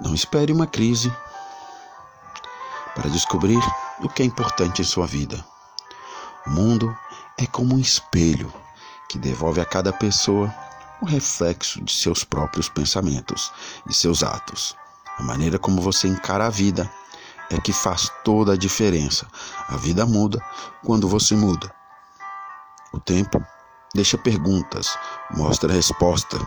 Não espere uma crise para descobrir o que é importante em sua vida. O mundo é como um espelho que devolve a cada pessoa um reflexo de seus próprios pensamentos e seus atos. A maneira como você encara a vida é que faz toda a diferença. A vida muda quando você muda. O tempo deixa perguntas, mostra resposta,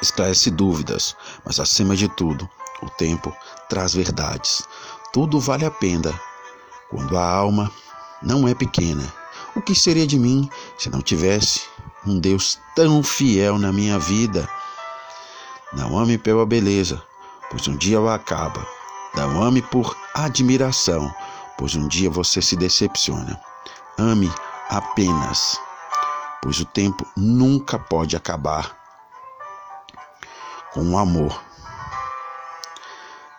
esclarece dúvidas, mas acima de tudo, o tempo traz verdades. Tudo vale a pena quando a alma não é pequena. O que seria de mim se não tivesse um Deus tão fiel na minha vida? Não ame pela beleza, pois um dia ela acaba. Não ame por admiração, pois um dia você se decepciona. Ame apenas, pois o tempo nunca pode acabar com amor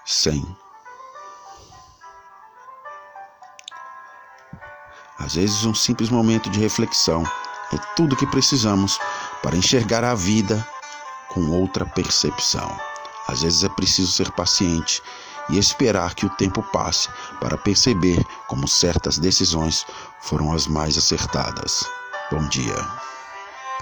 sem. Às vezes, um simples momento de reflexão é tudo que precisamos para enxergar a vida com outra percepção. Às vezes é preciso ser paciente e esperar que o tempo passe para perceber como certas decisões foram as mais acertadas. Bom dia.